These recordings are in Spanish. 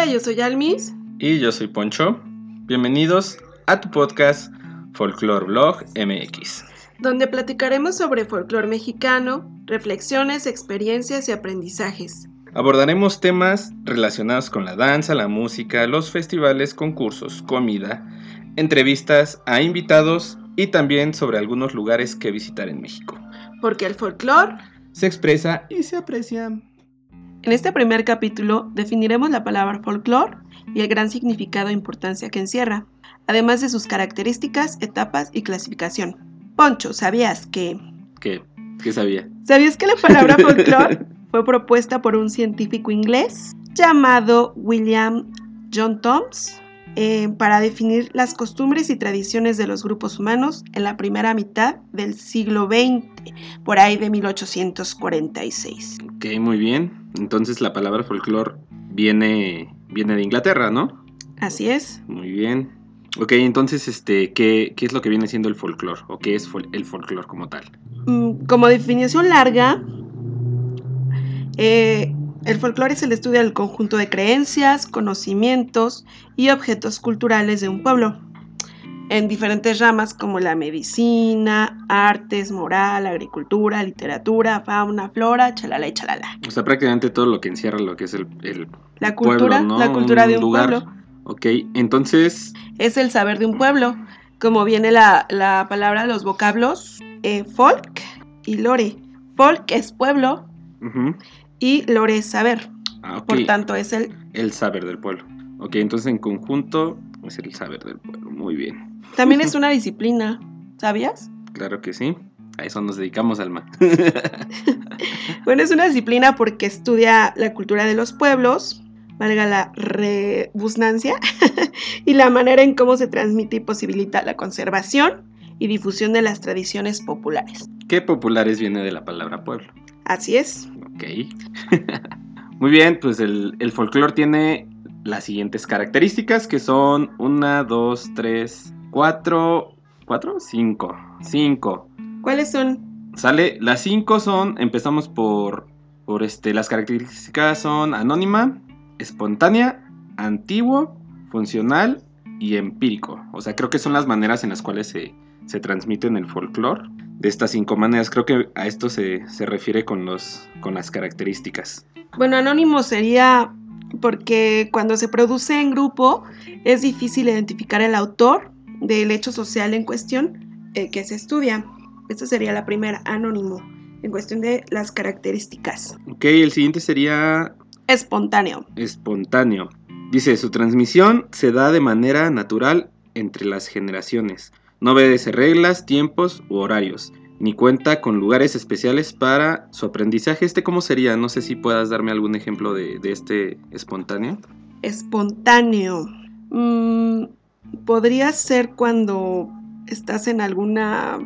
Hola, yo soy Almis. Y yo soy Poncho. Bienvenidos a tu podcast Folklore Blog MX. Donde platicaremos sobre folclore mexicano, reflexiones, experiencias y aprendizajes. Abordaremos temas relacionados con la danza, la música, los festivales, concursos, comida, entrevistas a invitados y también sobre algunos lugares que visitar en México. Porque el folclore se expresa y se aprecia. En este primer capítulo definiremos la palabra folclore y el gran significado e importancia que encierra, además de sus características, etapas y clasificación. Poncho, ¿sabías que... ¿Qué? ¿Qué sabía? ¿Sabías que la palabra folclore fue propuesta por un científico inglés llamado William John Toms eh, para definir las costumbres y tradiciones de los grupos humanos en la primera mitad del siglo XX, por ahí de 1846. Ok, muy bien. Entonces la palabra folclore viene, viene de Inglaterra, ¿no? Así es. Muy bien. Ok, entonces, este, ¿qué, qué es lo que viene siendo el folclore? ¿O qué es el folclore como tal? Mm, como definición larga, eh, el folclore es el estudio del conjunto de creencias, conocimientos y objetos culturales de un pueblo, en diferentes ramas como la medicina, artes, moral, agricultura, literatura, fauna, flora, chalala y chalala. O sea, prácticamente todo lo que encierra lo que es el, la cultura, pueblo, ¿no? la cultura de un lugar. pueblo. Ok, entonces... Es el saber de un pueblo, como viene la, la palabra, los vocablos eh, folk y lore. Folk es pueblo. Y lore es saber. Ah. Por tanto, es el El saber del pueblo. Ok, entonces en conjunto es el saber del pueblo. Muy bien. también es una disciplina, ¿sabías? Claro que sí. A eso nos dedicamos, Alma. Bueno, es una disciplina porque estudia la cultura de los pueblos, valga la rebusnancia, y la manera en cómo se transmite y posibilita la conservación y difusión de las tradiciones populares. ¿Qué populares viene de la palabra pueblo? Así es. Ok. Muy bien, pues el, el folclore tiene las siguientes características que son una, dos, tres, cuatro, cuatro, cinco, cinco. ¿Cuáles son? Sale, las cinco son, empezamos por, por este, las características son anónima, espontánea, antiguo, funcional y empírico. O sea, creo que son las maneras en las cuales se, se transmiten el folclore. De estas cinco maneras, creo que a esto se, se refiere con, los, con las características. Bueno, anónimo sería porque cuando se produce en grupo es difícil identificar el autor del hecho social en cuestión eh, que se estudia. Esta sería la primera, anónimo, en cuestión de las características. Ok, el siguiente sería Espontáneo. espontáneo. Dice, su transmisión se da de manera natural entre las generaciones. No obedece reglas, tiempos u horarios, ni cuenta con lugares especiales para su aprendizaje. ¿Este cómo sería? No sé si puedas darme algún ejemplo de, de este espontáneo. Espontáneo. Mm, podría ser cuando estás en alguna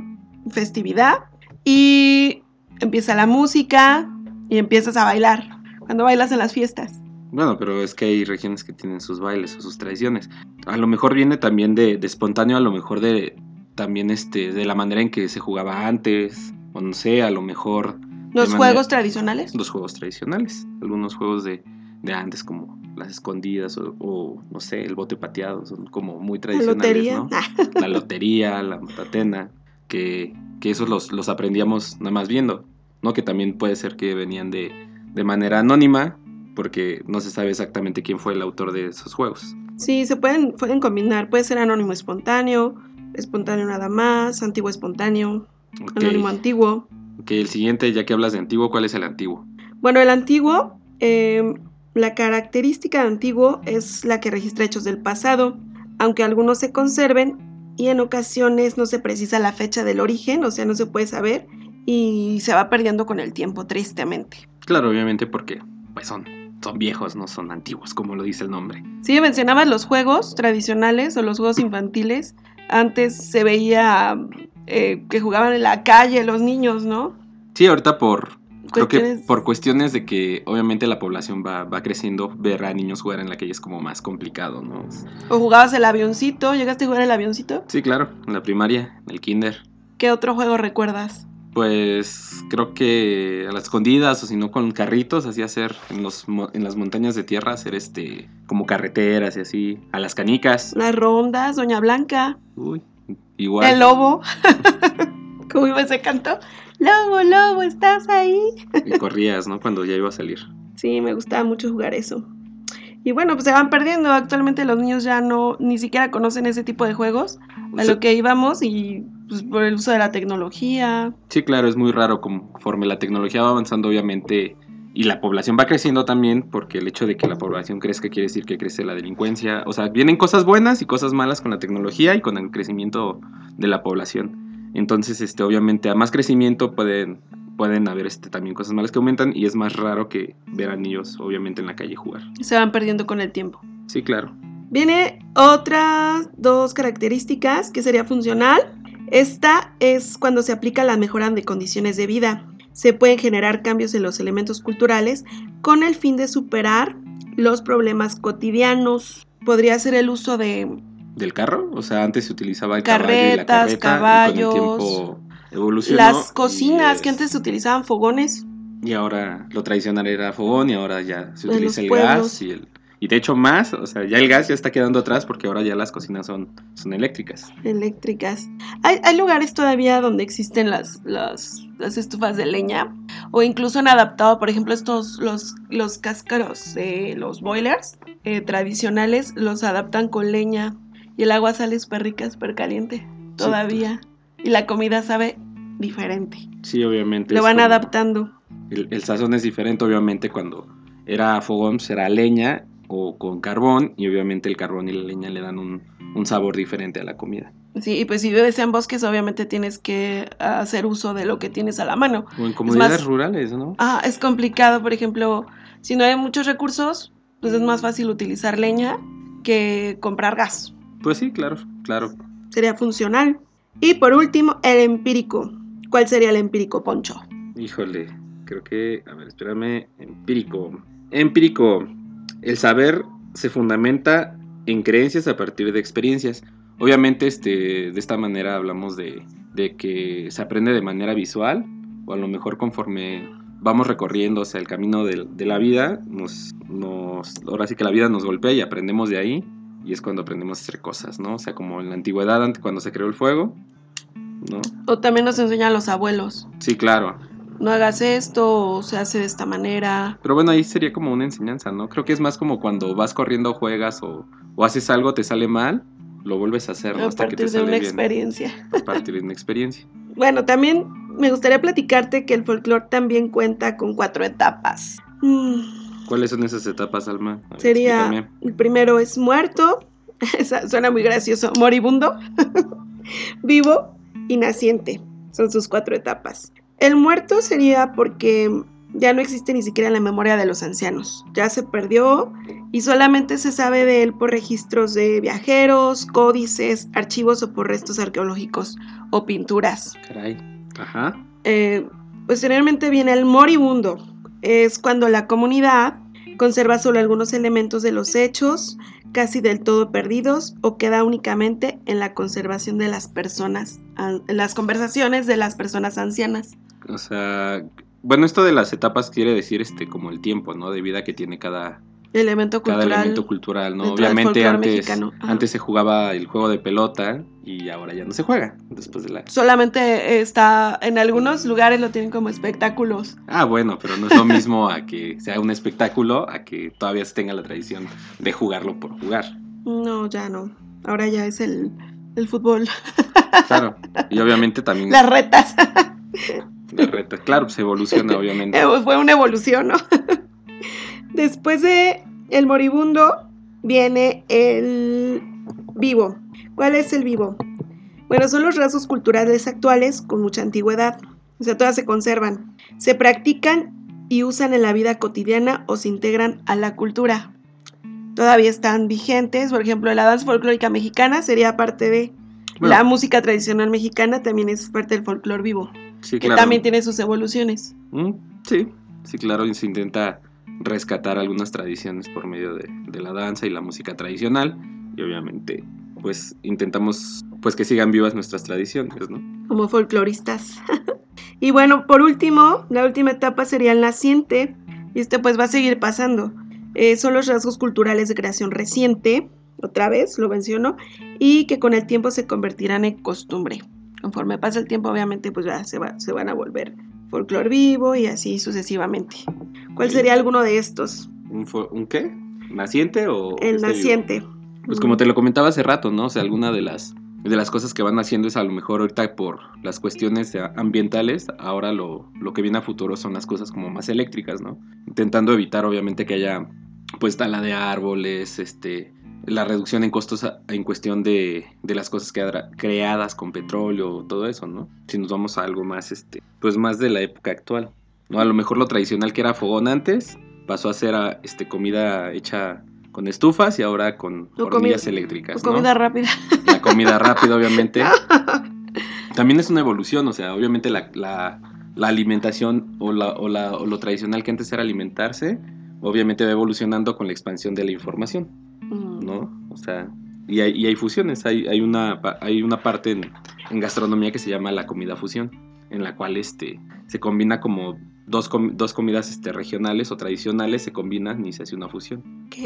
festividad y empieza la música y empiezas a bailar. Cuando bailas en las fiestas. Bueno, pero es que hay regiones que tienen sus bailes o sus tradiciones. A lo mejor viene también de, de espontáneo, a lo mejor de también este de la manera en que se jugaba antes, o no sé, a lo mejor Los juegos tradicionales. los juegos tradicionales, algunos juegos de, de antes como las escondidas o, o, no sé, el bote pateado, son como muy La tradicionales, lotería. ¿no? La lotería, la matatena, que, que esos los, los aprendíamos nada más viendo, ¿no? Que también puede ser que venían de, de manera anónima, porque no se sabe exactamente quién fue el autor de esos juegos. Sí, se pueden, pueden combinar. Puede ser anónimo espontáneo, espontáneo nada más, antiguo espontáneo, anónimo antiguo. ok, el siguiente, ya que hablas de antiguo, ¿cuál es el antiguo? Bueno, el antiguo, eh, la característica de antiguo es la que registra hechos del pasado, aunque algunos se conserven y en ocasiones no se precisa la fecha del origen, o sea, no se puede saber y se va perdiendo con el tiempo, tristemente. Claro, obviamente porque pues son, son viejos, no son antiguos, como lo dice el nombre. Sí, mencionabas los juegos tradicionales o los juegos infantiles. Antes se veía eh, que jugaban en la calle los niños, ¿no? Sí, ahorita por, creo que Cuestiones- por cuestiones de que obviamente la población va, va creciendo, ver a niños jugar en la calle es como más complicado, ¿no? O jugabas el avioncito, ¿llegaste a jugar el avioncito? Sí, claro, en la primaria, en el kinder. ¿Qué otro juego recuerdas? Pues creo que a las escondidas o si no con carritos, así hacer en, los, en las montañas de tierra, hacer este como carreteras y así, a las canicas. Las rondas, Doña Blanca, Uy, igual. el lobo. ¿Cómo iba ese canto? Lobo, lobo, ¿estás ahí? Y corrías, ¿no? Cuando ya iba a salir. Sí, me gustaba mucho jugar eso. Y bueno, pues se van perdiendo. Actualmente los niños ya no, ni siquiera conocen ese tipo de juegos O a lo que íbamos y pues, por el uso de la tecnología. Sí, claro, es muy raro conforme la tecnología va avanzando, obviamente, y la población va creciendo también, porque el hecho de que la población crezca quiere decir que crece la delincuencia. O sea, vienen cosas buenas y cosas malas con la tecnología y con el crecimiento de la población. Entonces, este, obviamente, a más crecimiento pueden, pueden haber este, también cosas malas que aumentan y es más raro que ver a niños, obviamente, en la calle jugar. Se van perdiendo con el tiempo. Sí, claro. Viene otras dos características que sería funcional. Esta es cuando se aplica la mejora de condiciones de vida. Se pueden generar cambios en los elementos culturales con el fin de superar los problemas cotidianos. Podría ser el uso de Del carro, o sea, antes se utilizaba el caballo y la Carretas, carreta, y con caballos, el tiempo evolucionó. las cocinas que es- antes se utilizaban fogones. Y ahora lo tradicional era fogón y ahora ya se utiliza el pueblos. gas y el... Y de hecho más, o sea, ya el gas ya está quedando atrás porque ahora ya las cocinas son, son eléctricas. eléctricas. Hay, hay lugares todavía donde existen las, las, las estufas de leña o incluso han adaptado, por ejemplo, estos los, los cáscaros de los boilers eh, tradicionales los adaptan con leña y el agua sale súper rica, súper caliente todavía y la comida sabe diferente. Sí, obviamente. Lo van adaptando. El, el sazón es diferente, obviamente, cuando era fogón, era leña o con carbón y obviamente el carbón y la leña le dan un, un sabor diferente a la comida. Sí, y pues si vives en bosques, obviamente tienes que hacer uso de lo que tienes a la mano. O en comunidades más- rurales, ¿no? Ah, es complicado, por ejemplo, si no hay muchos recursos, pues es más fácil utilizar leña que comprar gas. Pues sí, claro, claro. Sería funcional. Y por último, el empírico. ¿Cuál sería el empírico, Poncho? Híjole, creo que, a ver, espérame, empírico. Empírico, el saber se fundamenta en creencias a partir de experiencias. Obviamente, este, de esta manera hablamos de, de que se aprende de manera visual, o a lo mejor conforme vamos recorriendo o sea, el camino de, de la vida, nos, nos, ahora sí que la vida nos golpea y aprendemos de ahí, y es cuando aprendemos a hacer cosas, ¿no? O sea, como en la antigüedad, cuando se creó el fuego, ¿no? O también nos enseñan los abuelos. Sí, claro. No hagas esto o se hace de esta manera. Pero bueno, ahí sería como una enseñanza, ¿no? Creo que es más como cuando vas corriendo, juegas o, o haces algo, te sale mal, lo vuelves a hacer, ¿no? Hasta que te partir de sale una bien. experiencia. A partir de una experiencia. Bueno, también me gustaría platicarte que el folclore también cuenta con cuatro etapas. Mm, ¿Cuáles son esas etapas, Alma? Ver, Sería, explícame. el primero es muerto, suena muy gracioso, moribundo, vivo y naciente. Son sus cuatro etapas. El muerto sería porque ya no existe ni siquiera en la memoria de los ancianos. Ya se perdió y solamente se sabe de él por registros de viajeros, códices, archivos o por restos arqueológicos o pinturas. Caray. Ajá. Eh, posteriormente viene el moribundo. Es cuando la comunidad conserva solo algunos elementos de los hechos, casi del todo perdidos, o queda únicamente en la conservación de las personas, en las conversaciones de las personas ancianas. O sea, bueno, esto de las etapas quiere decir este como el tiempo, ¿no? De vida que tiene cada, Elemento cada cultural. elemento cultural, ¿no? Obviamente antes, antes se jugaba el juego de pelota y ahora ya no se juega después de la... Solamente está, en algunos lugares lo tienen como espectáculos. Ah, bueno, pero no es lo mismo a que sea un espectáculo, a que todavía se tenga la tradición de jugarlo por jugar. No, ya no. Ahora ya es el, el fútbol. Claro. Y obviamente también Las retas. la reta. Claro, pues evoluciona, obviamente. Fue una evolución, ¿no? Después de el moribundo viene el vivo. ¿Cuál es el vivo? Bueno, son los rasgos culturales actuales con mucha antigüedad. O sea, todas se conservan. Se practican y usan en la vida cotidiana o se integran a la cultura. Todavía están vigentes. Por ejemplo, la danza folclórica mexicana sería parte de Bueno, la música tradicional mexicana, también es parte del folclore vivo, sí, que claro. también tiene sus evoluciones. Mm, Sí, sí, claro, y se intenta rescatar algunas tradiciones por medio de, la danza y la música tradicional. Y obviamente, pues intentamos pues que sigan vivas nuestras tradiciones, ¿no? como folcloristas. Y bueno, por último, la última etapa sería el naciente, y este pues va a seguir pasando. Eh, son los rasgos culturales de creación reciente, otra vez lo menciono, y que con el tiempo se convertirán en costumbre. Conforme pasa el tiempo, obviamente, pues ya se, se van a volver folclore vivo y así sucesivamente. ¿Cuál sería alguno de estos? ¿Un, qué? ¿Naciente o...? El este vivo? naciente. Pues como te lo comentaba hace rato, ¿no? O sea, alguna de las, de las cosas que van haciendo es a lo mejor ahorita por las cuestiones ambientales, ahora lo, lo que viene a futuro son las cosas como más eléctricas, ¿no? Intentando evitar obviamente que haya pues tala de árboles, este, la reducción en costos en cuestión de, de las cosas creada- creadas con petróleo, todo eso, ¿no? Si nos vamos a algo más, este, pues más de la época actual, ¿no? A lo mejor lo tradicional que era fogón antes pasó a ser a, este, comida hecha con estufas y ahora con O hornillas eléctricas, ¿no? Comida rápida. La comida rápida, obviamente. También es una evolución, o sea, obviamente la, la- la alimentación o, la, o, la- o lo tradicional que antes era alimentarse, obviamente va evolucionando con la expansión de la información, Mm. ¿no? O sea, y hay, y hay fusiones, hay, hay, una, hay una parte en, en gastronomía que se llama la comida fusión, en la cual este, se combina como dos, com- dos comidas este, regionales o tradicionales, se combinan y se hace una fusión. Ok.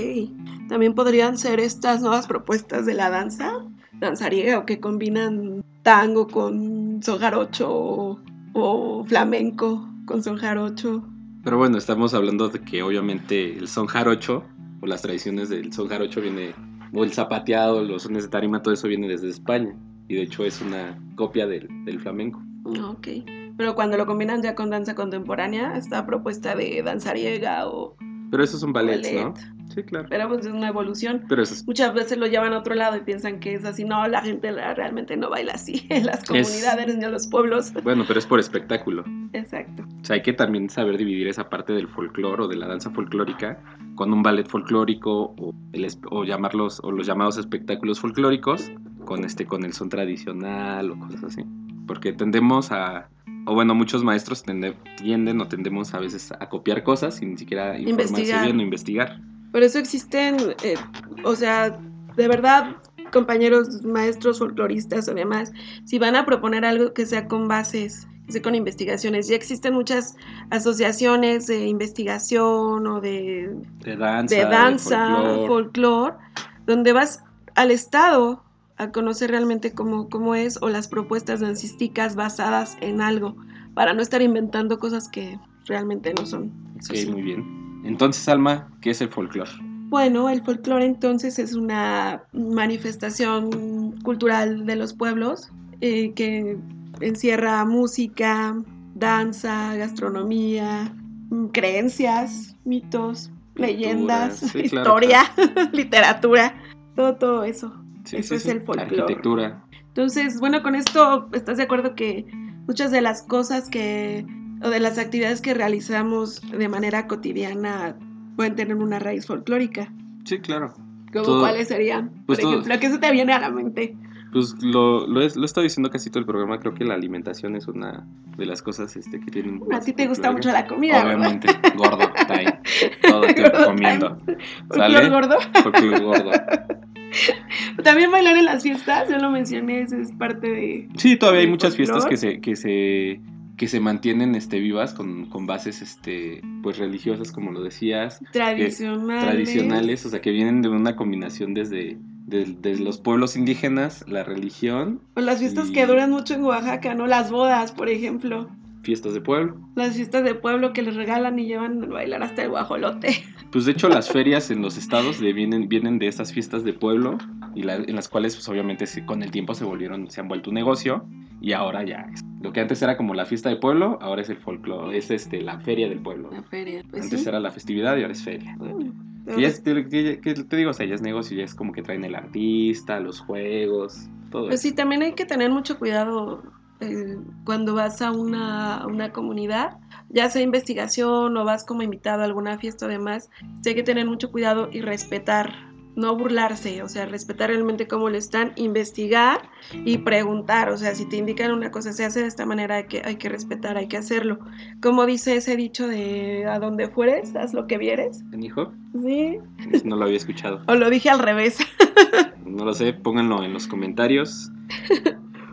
También podrían ser estas nuevas propuestas de la danza, danzariega, o que combinan tango con son jarocho o, o flamenco con son jarocho. Pero bueno, estamos hablando de que obviamente el son jarocho o las tradiciones del son jarocho viene, o el zapateado, los sones de tarima, todo eso viene desde España. Y de hecho es una copia del, del flamenco. Ok. Pero cuando lo combinan ya con danza contemporánea, esta propuesta de danzariega o Pero esos son ballets, ballet. ¿no? Sí, claro. Pero pues es una evolución. Pero eso es- Muchas veces lo llevan a otro lado y piensan que es así. No, la gente realmente no baila así en las comunidades ni en los pueblos. bueno, pero es por espectáculo. Exacto. O sea, hay que también saber dividir esa parte del folclore o de la danza folclórica con un ballet folclórico o, el o llamarlos o los llamados espectáculos folclóricos con este con el son tradicional o cosas así. Porque tendemos a o bueno, muchos maestros tende- tienden o tendemos a veces a copiar cosas sin ni siquiera informarse Investigar. bien o investigar. Por eso existen, eh, o sea, de verdad, compañeros maestros folcloristas o demás, si van a proponer algo que sea con bases, que sea con investigaciones, ya existen muchas asociaciones de investigación o de, De danza, de danza, folclore. folclore, donde vas al Estado a conocer realmente cómo, cómo es o las propuestas dancísticas basadas en algo, para no estar inventando cosas que realmente no son. Eso Ok, sí. muy bien. Entonces, Alma, ¿qué es el folclore? Bueno, el folclore entonces es una manifestación cultural de los pueblos eh, que encierra música, danza, gastronomía, mm, creencias, mitos, leyendas, sí, claro, historia, literatura, todo, todo eso. Sí, Eso sí, es sí. el folclore. Arquitectura. Entonces, bueno, con esto estás de acuerdo que muchas de las cosas que, o de las actividades que realizamos de manera cotidiana pueden tener una raíz folclórica. Sí, claro. ¿Cómo Todo- cuáles serían? pues Por todo- ejemplo, ¿qué se te viene a la mente? Pues lo, lo, he, lo he estado diciendo casi todo el programa. Creo que la alimentación es una de las cosas este, que tienen. A ti te gusta mucho la comida, ¿verdad? Obviamente, gordo, está ahí. Todo el tiempo Gordo comiendo. Folclor ¿Sale? gordo. Folclore gordo. También bailar en las fiestas, yo lo mencioné, eso es parte de... Sí, todavía hay ¿El muchas fiestas que se, que se, que se mantienen este, vivas con, con bases este, pues religiosas, como lo decías, Tradicionales. tradicionales, o sea, que vienen de una combinación desde, de- los pueblos indígenas, la religión, O las fiestas Y- que duran mucho en Oaxaca, ¿no? Las bodas, por ejemplo. fiestas de pueblo. Las fiestas de pueblo que les regalan y llevan a bailar hasta el guajolote. Pues de hecho las ferias en los estados de vienen, vienen de estas fiestas de pueblo y la- en las cuales pues obviamente se- con el tiempo se volvieron, se han vuelto un negocio y ahora ya es- lo que antes era como la fiesta de pueblo, ahora es el folclore, es este la feria del pueblo. La feria, pues antes sí. era la festividad y ahora es feria. Que ya es- que- que- que te digo, o sea, ya es negocio, ya es como que traen el artista, los juegos, todo Pues eso. sí, también hay que tener mucho cuidado eh, cuando vas a una, una comunidad, ya sea investigación o vas como invitado a alguna fiesta o demás, hay que tener mucho cuidado y respetar, no burlarse, o sea, respetar realmente cómo lo están, investigar y preguntar, o sea, si te indican una cosa se hace de esta manera, hay que, hay que respetar, hay que hacerlo. Como dice ese dicho de a donde fueres, haz lo que vieres. hijo? Sí, No lo había escuchado. o lo dije al revés. No lo sé, pónganlo en los comentarios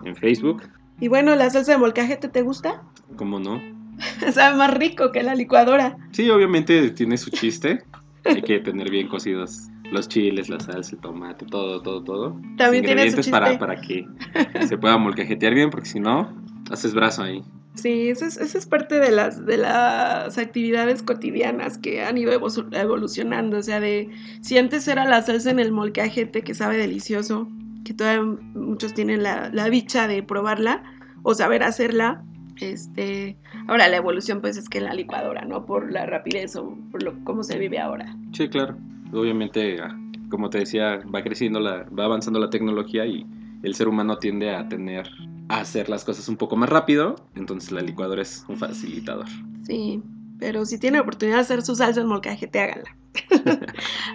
en Facebook. Y bueno, ¿la salsa de molcajete te gusta? ¿Cómo no? Sabe más rico que la licuadora. Sí, obviamente tiene su chiste. Hay que tener bien cocidos los chiles, la salsa, el tomate, todo, todo, todo. También tiene su Ingredientes chiste. para, para que se pueda molcajetear bien, porque si no, haces brazo ahí. Sí, eso es, eso es parte de las, de las actividades cotidianas que han ido evo- evolucionando. O sea, de si antes era la salsa en el molcajete que sabe delicioso, que todavía muchos tienen la, la dicha de probarla o saber hacerla. Este, ahora la evolución pues es que en la licuadora, ¿no? Por la rapidez o por lo, cómo se vive ahora. Sí, claro. Obviamente, ah, como te decía, va creciendo, la, va avanzando la tecnología y el ser humano tiende a tener, a hacer las cosas un poco más rápido. Entonces la licuadora es un facilitador. Sí, pero si tienen oportunidad de hacer su salsa en molcajete, háganla.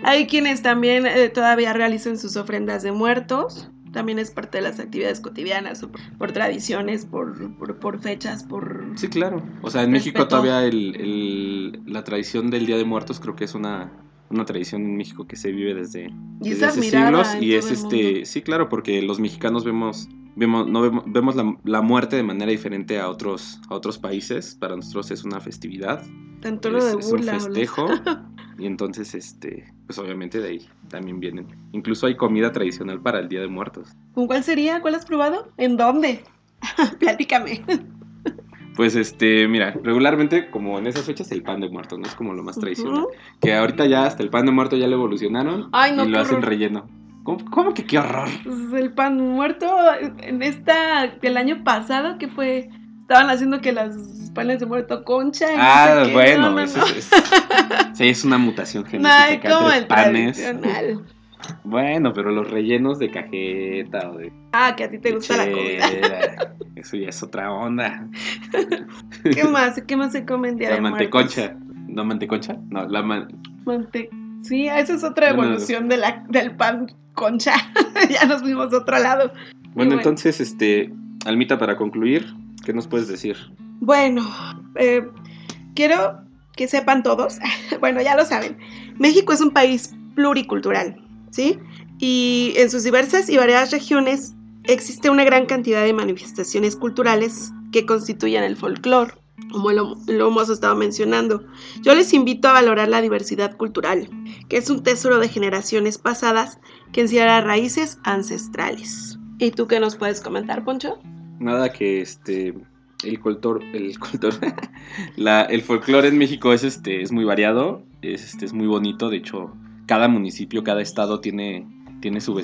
Hay quienes también eh, todavía realizan sus ofrendas de muertos. También es parte de las actividades cotidianas, por, por tradiciones, por, por, por fechas, por... Sí, claro. O sea, en México todavía el, el- la tradición del Día de Muertos creo que es una, una tradición en México que se vive desde, es desde hace siglos y es este, sí, claro, porque los mexicanos vemos vemos no vemos, vemos la, la muerte de manera diferente a otros a otros países. Para nosotros es una festividad, Tanto lo es, de es un burla. o lo- festejo y entonces este, pues obviamente de ahí también vienen. Incluso hay comida tradicional para el Día de Muertos. ¿Con cuál sería? ¿Cuál has probado? ¿En dónde? Platícame. Pues este, mira, regularmente como en esas fechas el pan de muerto, no es como lo más tradicional. Que ahorita ya hasta el pan de muerto ya lo evolucionaron Ay, no, y lo hacen horror. relleno. ¿Cómo, cómo que qué horror? Pues el pan muerto en esta del año pasado que fue estaban haciendo que las panes de muerto concha y no Ah, sé qué. bueno, No, no, eso no. Es, sí, es una mutación No, genética como el panes. Bueno, pero los rellenos de cajeta o de Ah, que a ti te gusta la comida. Eso ya es otra onda. ¿Qué más? ¿Qué más se come en Día la de manteconcha. ¿No manteconcha? No, la man... Muertos? Mante- Sí, esa es otra Bueno, evolución de la, del pan concha. ya nos fuimos a otro lado. Bueno, bueno. entonces, este, Almita, para concluir, ¿qué nos puedes decir? Bueno, eh, quiero que sepan todos, bueno, ya lo saben, México es un país pluricultural, ¿sí? Y en sus diversas y variadas regiones existe una gran cantidad de manifestaciones culturales que constituyen el folclore, como lo, lo hemos estado mencionando. Yo les invito a valorar la diversidad cultural, que es un tesoro de generaciones pasadas que encierra raíces ancestrales. ¿Y tú qué nos puedes comentar, Poncho? Nada que este el cultor, el cultor, la, el folclore en México es este es muy variado, es este es muy bonito, de hecho cada municipio, cada estado tiene tiene su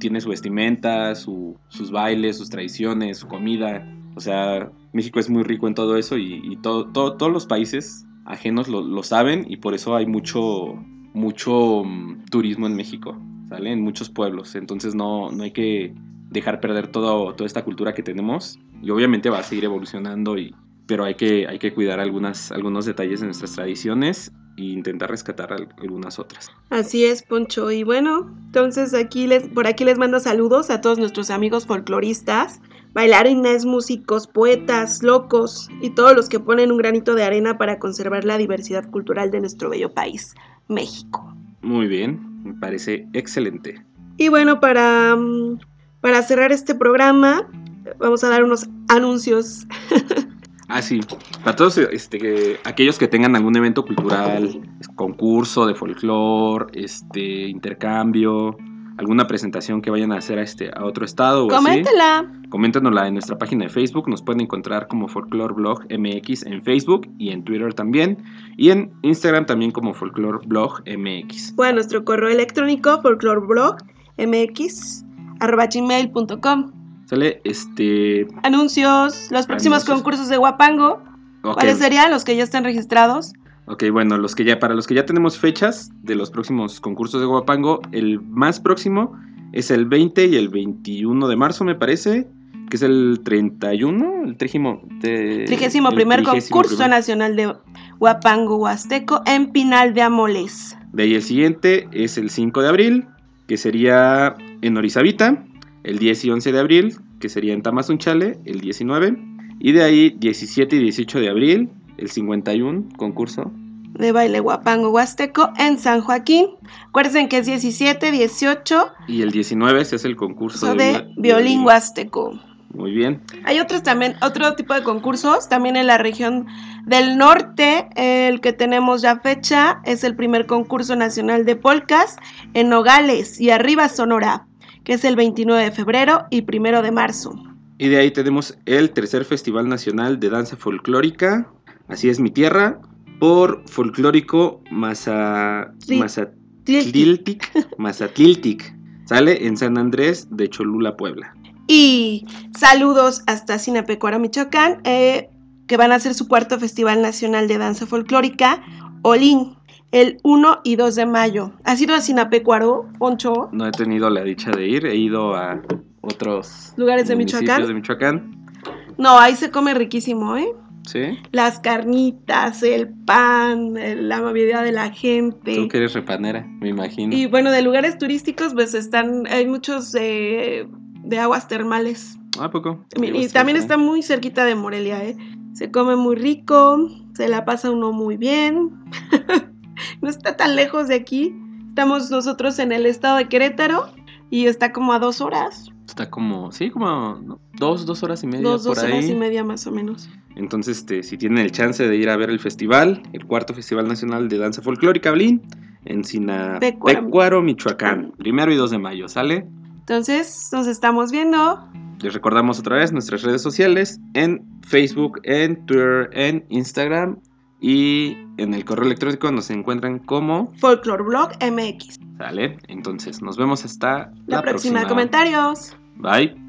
tiene su vestimenta, su- sus bailes, sus tradiciones, su comida, o sea México es muy rico en todo eso y, y todo, todo- todos los países ajenos lo, lo saben y por eso hay mucho mucho mm, turismo en México, ¿sale? En muchos pueblos, entonces no, no hay que dejar perder todo, toda esta cultura que tenemos y obviamente va a seguir evolucionando y pero hay que, hay que cuidar algunas, algunos detalles de nuestras tradiciones e intentar rescatar al- algunas otras. Así es, Poncho. Y bueno, entonces aquí les, por aquí les mando saludos a todos nuestros amigos folcloristas, bailarines, músicos, poetas, locos y todos los que ponen un granito de arena para conservar la diversidad cultural de nuestro bello país, México. Muy bien, me parece excelente. Y bueno, para, mm, para cerrar este programa, vamos a dar unos anuncios. Ah, sí, para todos este, que- aquellos que tengan algún evento cultural, concurso de folclore, este, intercambio, alguna presentación que vayan a hacer a, este, a otro estado o así. Coméntela. Coméntanosla en nuestra página de Facebook. Nos pueden encontrar como Folklore Blog MX en Facebook y en Twitter también. Y en Instagram también como Folklore Blog MX. O a nuestro correo electrónico folklorblogmx.gmail.com ¿Sale? Este. Anuncios, los próximos Anuncios. concursos de Guapango. ¿Cuáles serían los que ya están registrados? Ok, bueno, los que ya, para los que ya tenemos fechas de los próximos concursos de Guapango, el más próximo es el 20 y el 21 de marzo, me parece. Que es el 31, el trigésimo. de- Trigésimo el primer trigésimo concurso primer. nacional de Guapango Huasteco en Pinal de Amoles. De ahí el siguiente es el 5 de abril, que sería en Orizabita. El 10 y 11 de abril, que sería en Tamazunchale, el 19. Y de ahí 17 y 18 de abril, el 51 concurso. De baile Guapango Huasteco en San Joaquín. Acuérdense que es 17, 18 Y el 19 se hace el concurso de vi- violín huasteco. Muy bien. Hay otros también, otro tipo de concursos, también en la región del norte, el que tenemos ya fecha es el primer concurso nacional de polcas en Nogales y Arriba Sonora, que es el 29 de febrero y primero de marzo. Y de ahí tenemos el tercer Festival Nacional de Danza Folclórica, Así es mi tierra, por Folclórico. Mazatliltic, Mazatliltic. Sale en San Andrés de Cholula, Puebla. Y saludos hasta Sinapecuaro, Michoacán, eh, que van a hacer su cuarto Festival Nacional de Danza Folclórica, Olín, el 1 y 2 de mayo. ¿Has ido a Sinapecuaro, Poncho? No he tenido la dicha de ir, he ido a otros Lugares de Michoacán. de Michoacán. No, ahí se come riquísimo, ¿eh? ¿Sí? Las carnitas, el pan, la amabilidad de la gente. Tú que eres repanera, me imagino. Y bueno, de lugares turísticos, pues están, hay muchos eh, de aguas termales. ¿A poco? Y también está muy cerquita de Morelia, ¿eh? Se come muy rico, se la pasa uno muy bien. no está tan lejos de aquí. Estamos nosotros en el estado de Querétaro y está como a dos horas, Está como, sí, como ¿no? dos, dos horas y media dos, por dos ahí. horas y media más o menos. Entonces, este, si tienen el chance de ir a ver el festival, el cuarto Festival Nacional de Danza Folclórica Blin, en Pecuaro. Sinapecuaro, Michoacán, primero y 2 de mayo, ¿sale? Entonces, nos estamos viendo. Les recordamos otra vez nuestras redes sociales en Facebook, en Twitter, en Instagram y en el correo electrónico nos encuentran como, Folklore Blog MX. ¿sale? Entonces, nos vemos hasta La, próxima. Comentarios. Bye.